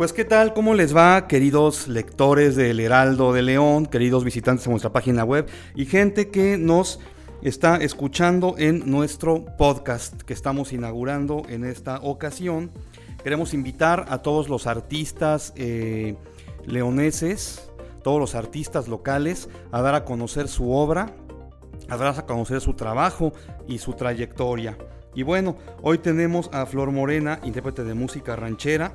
Pues qué tal, cómo les va, queridos lectores del Heraldo de León, queridos visitantes de nuestra página web y gente que nos está escuchando en nuestro podcast que estamos inaugurando en esta ocasión. Queremos invitar a todos los artistas eh, leoneses, todos los artistas locales, a dar a conocer su obra, a dar a conocer su trabajo y su trayectoria. Y bueno, hoy tenemos a Flor Morena, intérprete de música ranchera,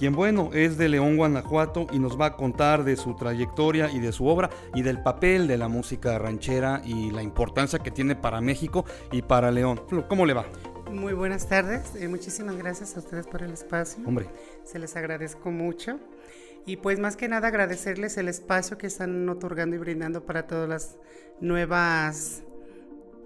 quien bueno es de León, Guanajuato y nos va a contar de su trayectoria y de su obra y del papel de la música ranchera y la importancia que tiene para México y para León. ¿Cómo le va? Muy buenas tardes, eh, muchísimas gracias a ustedes por el espacio. Hombre. Se les agradezco mucho. Y pues más que nada agradecerles el espacio que están otorgando y brindando para todas las nuevas,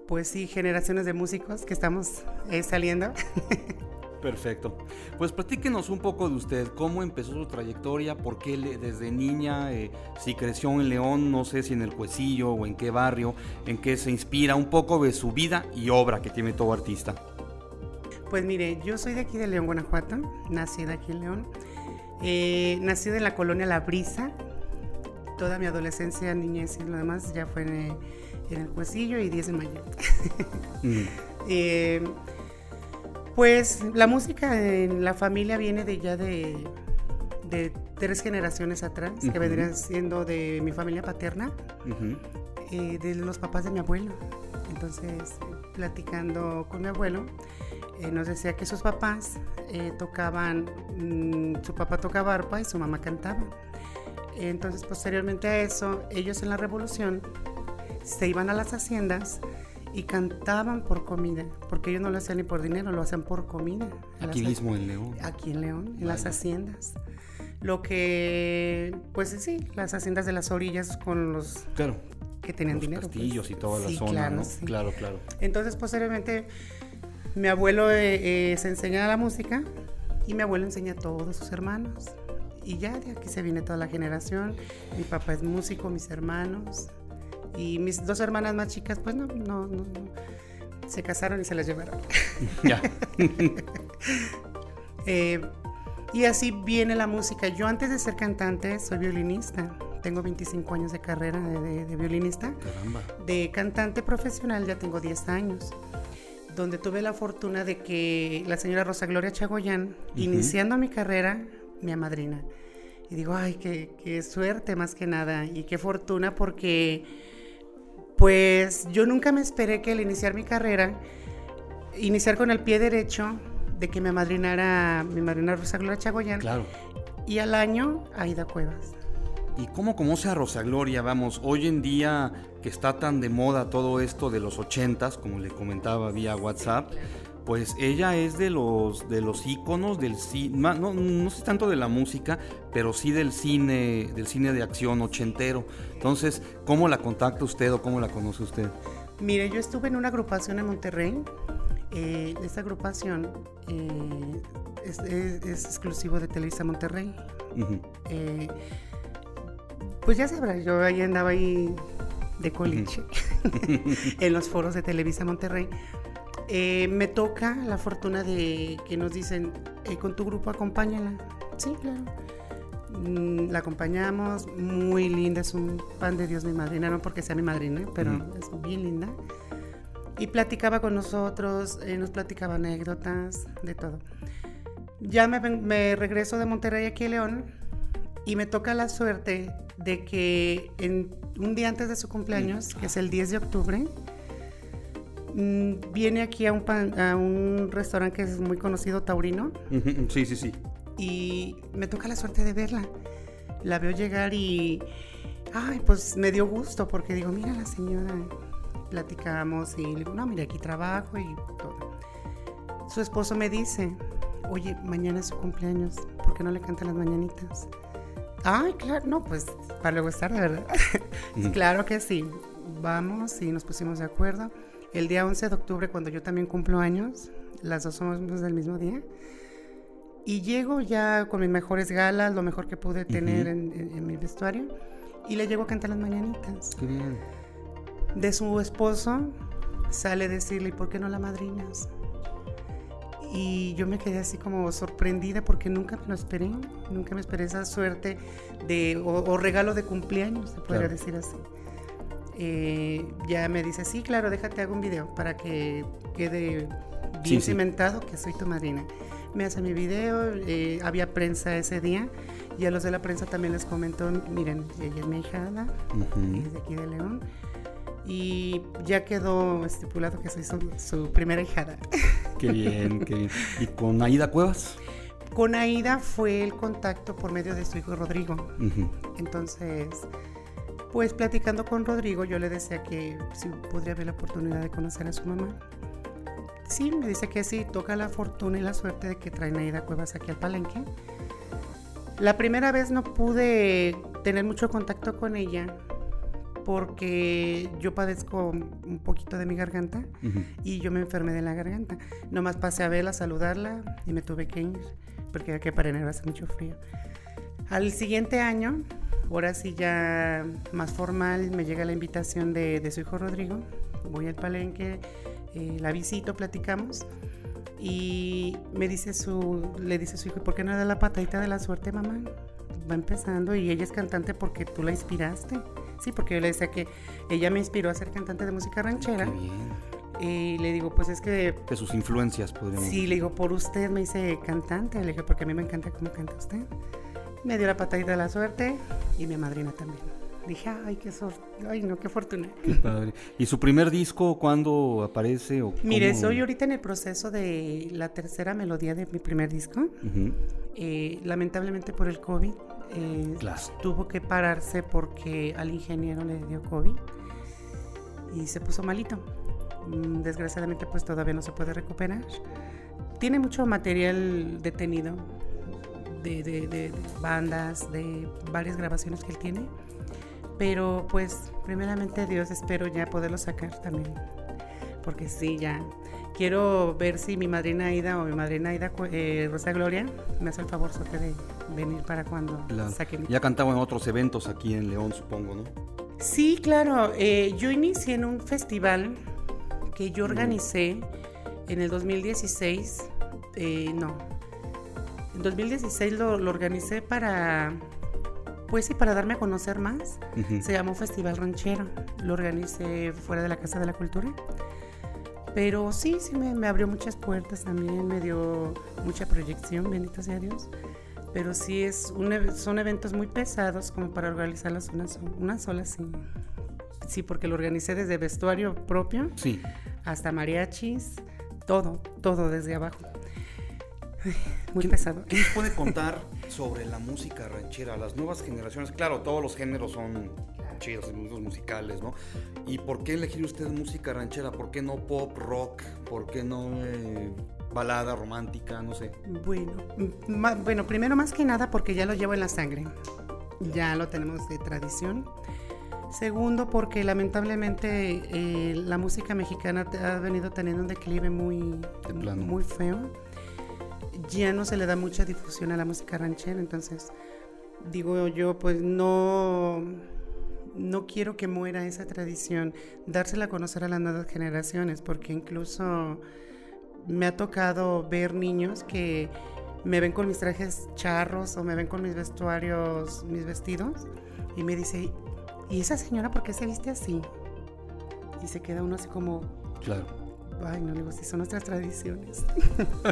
pues sí, generaciones de músicos que estamos eh, saliendo. Perfecto. Pues platíquenos un poco de usted, cómo empezó su trayectoria, por qué desde niña, eh, si creció en León, no sé si en el Cuecillo o en qué barrio, en qué se inspira, un poco de su vida y obra que tiene todo artista. Pues mire, yo soy de aquí de León, Guanajuato, nacida aquí en León, eh, nacida en la colonia La Brisa, toda mi adolescencia, niñez y lo demás ya fue en, el Cuecillo y 10 de mayo. Mm. eh, pues la música en la familia viene de ya de, tres generaciones atrás, que vendrían siendo de mi familia paterna, eh, de los papás de mi abuelo. Entonces, platicando con mi abuelo, eh, nos decía que sus papás eh, tocaban, mm, su papá tocaba arpa y su mamá cantaba. Entonces, posteriormente a eso, ellos en la revolución se iban a las haciendas y cantaban por comida, porque ellos no lo hacían ni por dinero, lo hacían por comida. Aquí mismo en León. Aquí en León, en las haciendas. Lo que, pues sí, las haciendas de las orillas con los claro, que tenían dinero. Los pues. castillos y toda la zona, claro, ¿no? Claro, claro. Entonces, posteriormente, mi abuelo eh, eh, se enseña la música y mi abuelo enseña a todos sus hermanos. Y ya de aquí se viene toda la generación. Mi papá es músico, mis hermanos. Y mis dos hermanas más chicas, pues no, no, no, se casaron y se las llevaron. Ya. Eh, y así viene la música. Yo antes de ser cantante soy violinista. Tengo 25 años de carrera de, violinista. Caramba. De cantante profesional ya tengo 10 años. Donde tuve la fortuna de que la señora Rosa Gloria Chagoyán, iniciando mi carrera, mi amadrina. Y digo, ay, qué, qué suerte más que nada. Y qué fortuna porque pues yo nunca me esperé que al iniciar mi carrera, iniciar con el pie derecho de que me madrinara mi madrina Rosa Gloria Chagoyán. Claro. Y al año, Aida Cuevas. ¿Y cómo conoce a Rosa Gloria? Vamos, hoy en día que está tan de moda todo esto de los ochentas, como le comentaba vía WhatsApp, pues ella es de los de los íconos del cine, no, no sé tanto de la música, pero sí del cine, del cine de acción ochentero. Entonces, ¿cómo la contacta usted o cómo la conoce usted? Mire, yo estuve en una agrupación en Monterrey. Eh, esta agrupación eh, es, exclusivo de Televisa Monterrey. Eh, pues ya sabrá, yo ahí andaba ahí de coliche en los foros de Televisa Monterrey. Eh, me toca la fortuna de que nos dicen, eh, con tu grupo acompáñala. Sí, claro. Mm, la acompañamos, muy linda, es un pan de Dios mi madrina, no porque sea mi madrina, pero es bien linda. Y platicaba con nosotros, eh, nos platicaba anécdotas, de todo. Ya me, me, regreso de Monterrey aquí a León y me toca la suerte de que en, un día antes de su cumpleaños, que es el 10 de octubre, Mm, viene aquí a un, a un restaurante que es muy conocido, Taurino. Sí, sí, sí. Y me toca la suerte de verla. La veo llegar y, ay, pues me dio gusto porque digo, mira la señora, platicamos y le digo, no, mira, aquí trabajo y todo. Su esposo me dice, oye, mañana es su cumpleaños, ¿por qué no le cantan las mañanitas? Ay, claro, no, pues para luego estar, de verdad. claro que sí. Vamos y nos pusimos de acuerdo el día 11 de octubre, cuando yo también cumplo años, las dos somos del mismo día, y llego ya con mis mejores galas, lo mejor que pude tener en, mi vestuario, y le llego a cantar las mañanitas. Qué bien. De su esposo sale decirle, ¿por qué no la madrinas? y yo me quedé así como sorprendida porque nunca me lo esperé, nunca me esperé esa suerte de, o, regalo de cumpleaños, se podría decir así. Eh, ya me dice, sí, claro, déjate hago un video para que quede bien cimentado que soy tu madrina. Me hace mi video, eh, había prensa ese día y a los de la prensa también les comentó, miren, ella es mi hijada, es de aquí de León y ya quedó estipulado que soy su, primera hijada. Qué bien, qué bien. ¿Y con Aida Cuevas? Con Aida fue el contacto por medio de su hijo Rodrigo. Entonces, pues platicando con Rodrigo, yo le decía que si podría haber la oportunidad de conocer a su mamá. Sí, me dice que sí, toca la fortuna y la suerte de que traen a Aida Cuevas aquí al palenque. La primera vez no pude tener mucho contacto con ella porque yo padezco un poquito de mi garganta y yo me enfermé de la garganta. Nomás pasé a verla, a saludarla y me tuve que ir porque que para enero hace mucho frío. Al siguiente año, ahora sí ya más formal, me llega la invitación de, su hijo Rodrigo. Voy al palenque, eh, la visito, platicamos y me dice su, le dice su hijo, ¿por qué no da la patadita de la suerte, mamá? Va empezando y ella es cantante porque tú la inspiraste. Sí, porque yo le decía que ella me inspiró a ser cantante de música ranchera. Qué bien. Y le digo, pues es que... De sus influencias, podríamos Sí, le digo, por usted me hice cantante. Le dije, porque a mí me encanta cómo canta usted. Me dio la patadita de la suerte y mi madrina también. Dije, ay, qué suerte, ay, no, qué fortuna. Qué padre. ¿Y su primer disco cuándo aparece? O Mire, soy ahorita en el proceso de la tercera melodía de mi primer disco. Eh, lamentablemente por el COVID eh, tuvo que pararse porque al ingeniero le dio COVID y se puso malito. Mm, desgraciadamente pues todavía no se puede recuperar. Tiene mucho material detenido de, bandas, de varias grabaciones que él tiene. Pero pues primeramente Dios espero ya poderlo sacar también. Porque sí, ya quiero ver si mi madrina Aida o mi madrina Aida eh, Rosa Gloria me hace el favor de venir para cuando saquen. Ya cantaba en otros eventos aquí en León, supongo, ¿no? Sí, claro. Eh, yo inicié en un festival que yo organicé en el 2016. Eh, no. En 2016 lo, lo, organicé para. Pues sí, para darme a conocer más. Se llamó Festival Ranchero. Lo organicé fuera de la Casa de la Cultura. Pero sí, sí me, abrió muchas puertas también, me dio mucha proyección, bendito sea Dios. Pero sí es son eventos muy pesados como para organizarlos una, una sola, sí. Sí, porque lo organicé desde vestuario propio sí. hasta mariachis, todo, todo desde abajo. Muy pesado. ¿Qué nos puede contar sobre la música ranchera? Las nuevas generaciones, claro, todos los géneros son chidos, musicales, ¿no? ¿Y por qué elegir usted música ranchera? ¿Por qué no pop, rock? ¿Por qué no eh, balada romántica? No sé. Bueno, bueno, primero más que nada porque ya lo llevo en la sangre. Ya lo tenemos de tradición. Segundo, porque lamentablemente eh, la música mexicana ha venido teniendo un declive muy, muy feo. Ya no se le da mucha difusión a la música ranchera, entonces digo yo, pues no no quiero que muera esa tradición, dársela a conocer a las nuevas generaciones, porque incluso me ha tocado ver niños que me ven con mis trajes charros o me ven con mis vestuarios, mis vestidos, y me dice, ¿y esa señora por qué se viste así? Y se queda uno así como... Claro. Ay, no le si son nuestras tradiciones.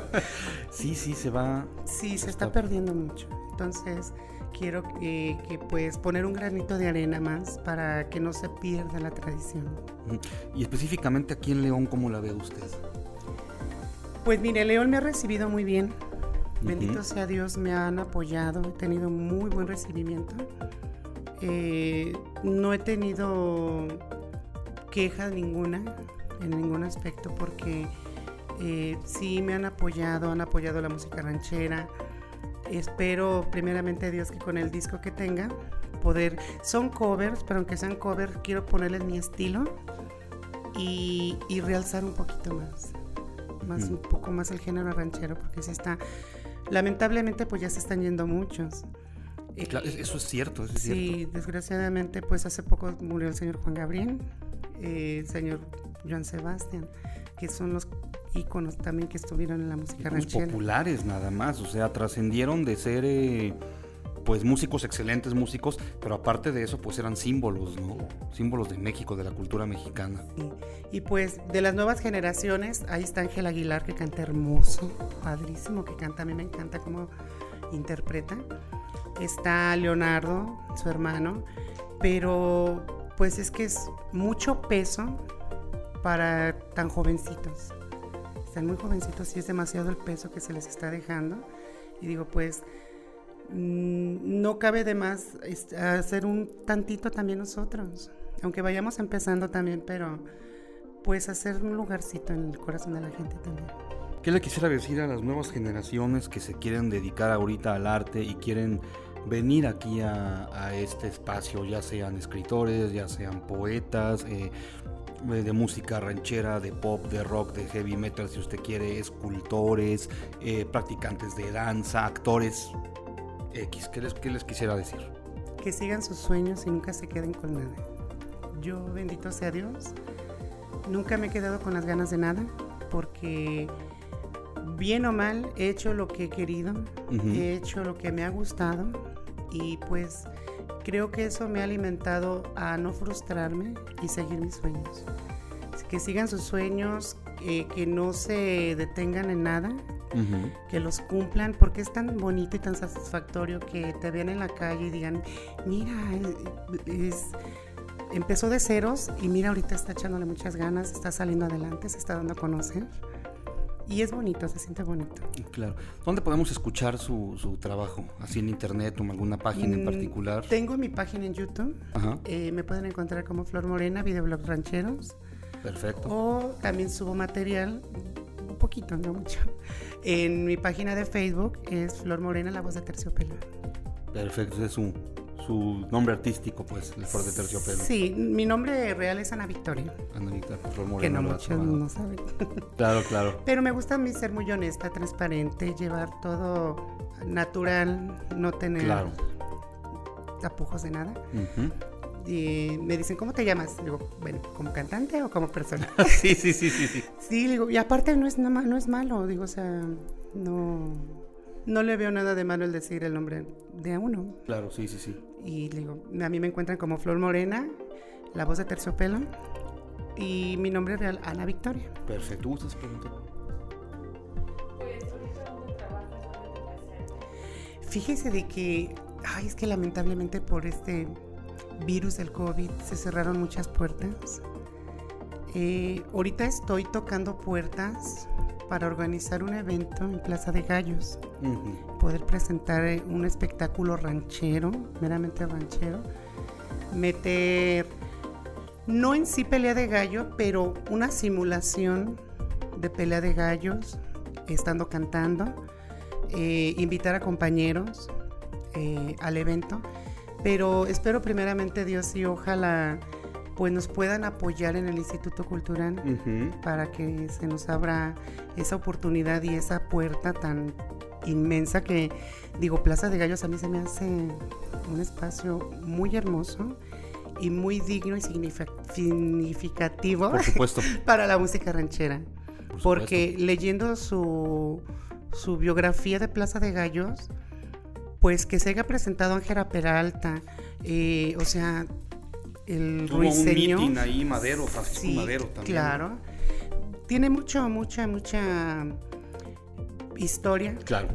sí, sí, se va. Sí, se, está perdiendo mucho. Entonces, quiero que, pues poner un granito de arena más para que no se pierda la tradición. Y específicamente aquí en León, ¿cómo la ve usted? Pues mire, León me ha recibido muy bien. Bendito sea Dios, me han apoyado, he tenido muy buen recibimiento. Eh, no he tenido queja ninguna en ningún aspecto porque eh, sí me han apoyado, han apoyado la música ranchera, espero primeramente Dios que con el disco que tenga poder son covers pero aunque sean covers quiero ponerles mi estilo y, realzar un poquito más más un poco más el género ranchero porque se está lamentablemente pues ya se están yendo muchos. Eh, eso es cierto, eso es sí, desgraciadamente pues hace poco murió el señor Juan Gabriel, eh, el señor Joan Sebastián, que son los íconos también que estuvieron en la música ranchera. populares nada más, o sea, trascendieron de ser eh, pues músicos, excelentes músicos, pero aparte de eso pues eran símbolos, ¿no? Símbolos de México, de la cultura mexicana. Y pues de las nuevas generaciones, ahí está Ángel Aguilar que canta hermoso, padrísimo que canta, a mí me encanta cómo interpreta. Está Leonardo, su hermano, pero pues es que es mucho peso para tan jovencitos. Están muy jovencitos y es demasiado el peso que se les está dejando. Y digo, pues mm, no cabe de más hacer un tantito también nosotros, aunque vayamos empezando también, pero pues hacer un lugarcito en el corazón de la gente también. ¿Qué le quisiera decir a las nuevas generaciones que se quieren dedicar ahorita al arte y quieren venir aquí a, este espacio, ya sean escritores, ya sean poetas, eh, de música ranchera, de pop, de rock, de heavy metal, si usted quiere, escultores, eh, practicantes de danza, actores X. ¿Qué les, ¿Qué les quisiera decir? Que sigan sus sueños y nunca se queden con nada. Yo, bendito sea Dios, nunca me he quedado con las ganas de nada porque bien o mal he hecho lo que he querido, he hecho lo que me ha gustado y pues creo que eso me ha alimentado a no frustrarme y seguir mis sueños. Que sigan sus sueños, eh, que no se detengan en nada, que los cumplan, porque es tan bonito y tan satisfactorio que te vean en la calle y digan, mira, es, empezó de ceros y mira, ahorita está echándole muchas ganas, está saliendo adelante, se está dando a conocer. Y es bonito, se siente bonito. Claro. ¿Dónde podemos escuchar su, su trabajo? ¿Así en internet o en alguna página en mm, particular? Tengo mi página en YouTube. Eh, me pueden encontrar como Flor Morena, Videoblog Rancheros. Perfecto. O también subo material, un poquito, no mucho. En mi página de Facebook es Flor Morena, la voz de terciopelo. Perfecto, es un su nombre artístico, pues, el Flor de Terciopelo. Sí, mi nombre real es Ana Victoria. Ana Victoria, Moreno. Que no muchos no saben. Claro, claro. Pero me gusta a mí ser muy honesta, transparente, llevar todo natural, no tener tapujos de nada. Y me dicen, ¿cómo te llamas? Digo, bueno, ¿como cantante o como persona? sí, sí, sí, sí, sí. Sí, digo, y aparte no es, no es malo, digo, o sea, no no le veo nada de malo el decir el nombre de uno. Claro, sí, sí, sí. Y digo, a mí me encuentran como Flor Morena, la voz de terciopelo, y mi nombre real, Ana Victoria. Perfecto, ¿gustas preguntar? Fíjese de que, ay, es que lamentablemente por este virus del COVID se cerraron muchas puertas. Eh, ahorita estoy tocando puertas para organizar un evento en Plaza de Gallos, poder presentar eh, un espectáculo ranchero, meramente ranchero, meter, no en sí pelea de gallo, pero una simulación de pelea de gallos, estando cantando, eh, invitar a compañeros eh, al evento, pero espero primeramente Dios y ojalá pues nos puedan apoyar en el Instituto Cultural para que se nos abra esa oportunidad y esa puerta tan inmensa que digo Plaza de Gallos a mí se me hace un espacio muy hermoso y muy digno y significativo para la música ranchera. porque leyendo su, su biografía de Plaza de Gallos, pues que se haya presentado Ángela Peralta, eh, o sea, el Tuvo ruiseño. un ahí, Madero, Francisco Madero también. Claro. Tiene mucho, mucha, mucha historia. Claro.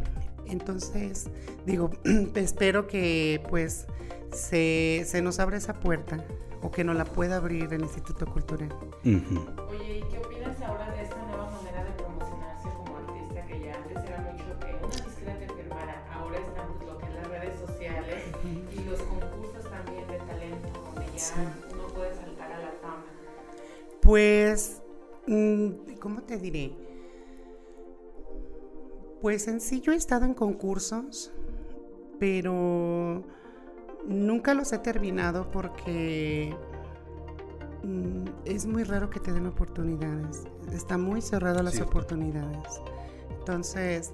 Entonces, digo, espero que pues se, se, nos abra esa puerta o que nos la pueda abrir el Instituto Cultural. Oye, ¿y qué opinas ahora de esta nueva manera de promocionarse como artista que ya antes era mucho que una discreta te firmara, ahora están pues, lo que es las redes sociales y los concursos también de talento puede saltar a la fama? Pues, mm, ¿cómo te diré? Pues en sí yo he estado en concursos, pero nunca los he terminado porque mm, es muy raro que te den oportunidades. Está muy cerrado las oportunidades. Entonces,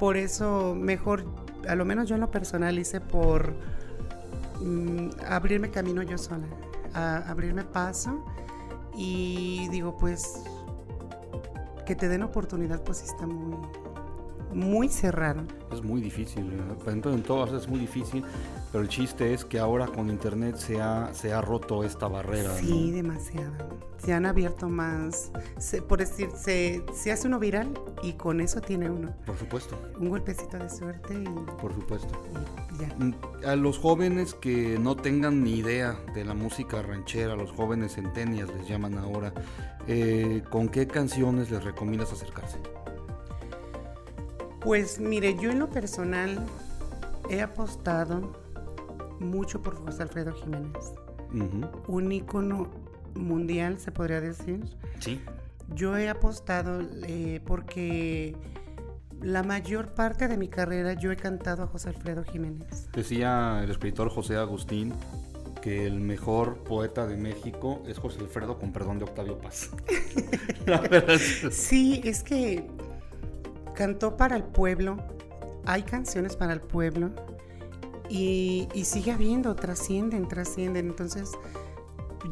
por eso mejor, a lo menos yo en lo personal hice por mm, abrirme camino yo sola, abrirme paso y digo pues que te den oportunidad, pues está muy, muy cerrado. Es muy difícil, entonces en todas es muy difícil, pero el chiste es que ahora con internet se ha, se ha roto esta barrera. Sí, demasiado. Se han abierto más, por decir, se, se, hace uno viral y con eso tiene uno. Por supuesto. Un golpecito de suerte y... Por supuesto. ya. Mm, a los jóvenes que no tengan ni idea de la música ranchera, los jóvenes centenias les llaman ahora, eh, ¿con qué canciones les recomiendas acercarse? Pues mire, yo en lo personal he apostado mucho por José Alfredo Jiménez. Un ícono mundial, se podría decir. Sí. Yo he apostado eh, porque la mayor parte de mi carrera yo he cantado a José Alfredo Jiménez. Decía el escritor José Agustín que el mejor poeta de México es José Alfredo, con perdón de Octavio Paz. sí, es que cantó para el pueblo, hay canciones para el pueblo y, sigue habiendo, trascienden, trascienden. Entonces,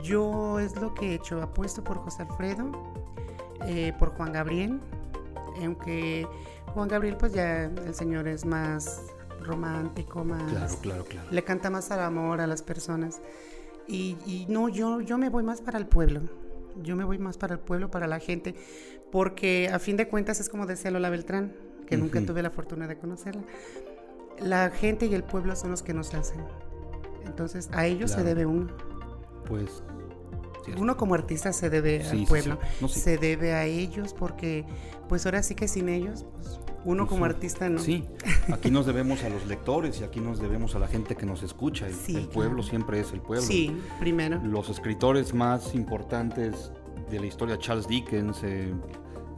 yo es lo que he hecho, apuesto por José Alfredo, eh, por Juan Gabriel, aunque Juan Gabriel pues ya el señor es más romántico, más... Claro, claro, claro. Le canta más al amor a las personas. Y, y no, yo, yo me voy más para el pueblo yo me voy más para el pueblo, para la gente, porque a fin de cuentas es como decía Lola Beltrán, que nunca tuve la fortuna de conocerla. La gente y el pueblo son los que nos hacen. Entonces, a ellos se debe uno. Pues uno como artista se debe al pueblo, se debe a ellos porque pues ahora sí que sin ellos pues, uno como artista no. Sí, aquí nos debemos a los lectores y aquí nos debemos a la gente que nos escucha. El, pueblo siempre es el pueblo. Sí, primero. Los escritores más importantes de la historia, Charles Dickens, eh,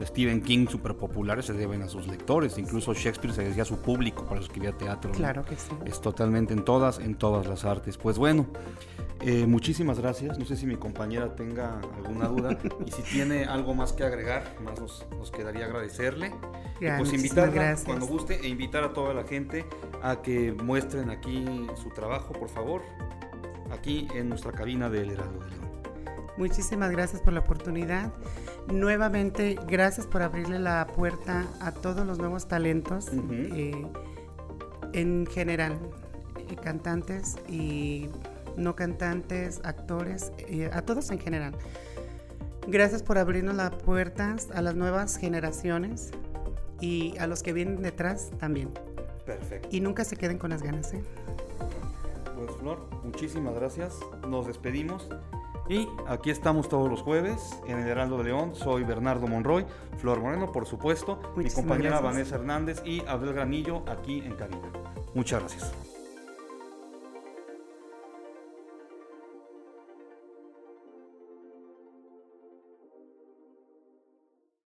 Stephen King, súper populares, se deben a sus lectores. Incluso Shakespeare se decía a su público para escribir teatro. Claro que sí. Es totalmente en todas, en todas las artes. Pues bueno, eh, muchísimas gracias. No sé si mi compañera tenga alguna duda y si tiene algo más que agregar, más nos, quedaría agradecerle. Pues invitarla cuando guste e invitar a toda la gente a que muestren aquí su trabajo, por favor, aquí en nuestra cabina del Heraldo de León. Muchísimas gracias por la oportunidad. Nuevamente, gracias por abrirle la puerta a todos los nuevos talentos eh, en general, eh, cantantes y no cantantes, actores, eh, a todos en general. Gracias por abrirnos las puertas a las nuevas generaciones y a los que vienen detrás también. Perfecto. Y nunca se queden con las ganas. ¿eh? Pues Flor, muchísimas gracias. Nos despedimos. Y aquí estamos todos los jueves en el Heraldo de León. Soy Bernardo Monroy, Flor Moreno, por supuesto, mi compañera Vanessa Hernández y Abel Granillo aquí en cabina. Muchas gracias.